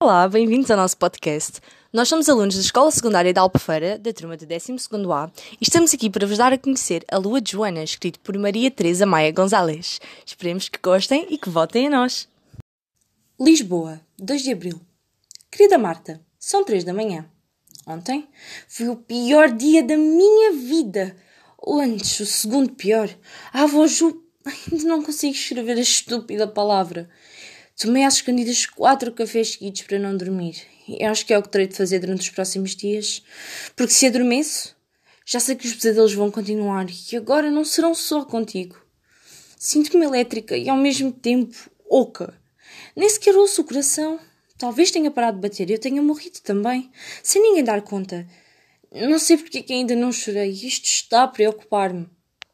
Olá, bem-vindos ao nosso podcast. Nós somos alunos da Escola Secundária de Albufeira, da turma de 12º A, e estamos aqui para vos dar a conhecer A Lua de Joana, escrito por Maria Teresa Maia Gonzalez. Esperemos que gostem e que votem a nós. Lisboa, 2 de Abril. Querida Marta, são 3 da manhã. Ontem foi o pior dia da minha vida. Ou antes, o segundo pior. A avó Ju... Ainda não consigo escrever a estúpida palavra. Tomei às escondidas quatro cafés seguidos para não dormir. E acho que é o que terei de fazer durante os próximos dias. Porque se adormeço, já sei que os pesadelos vão continuar e agora não serão só contigo. Sinto-me elétrica e ao mesmo tempo oca. Nem sequer ouço o coração. Talvez tenha parado de bater e eu tenha morrido também, sem ninguém dar conta. Não sei porque é que ainda não chorei. Isto está a preocupar-me.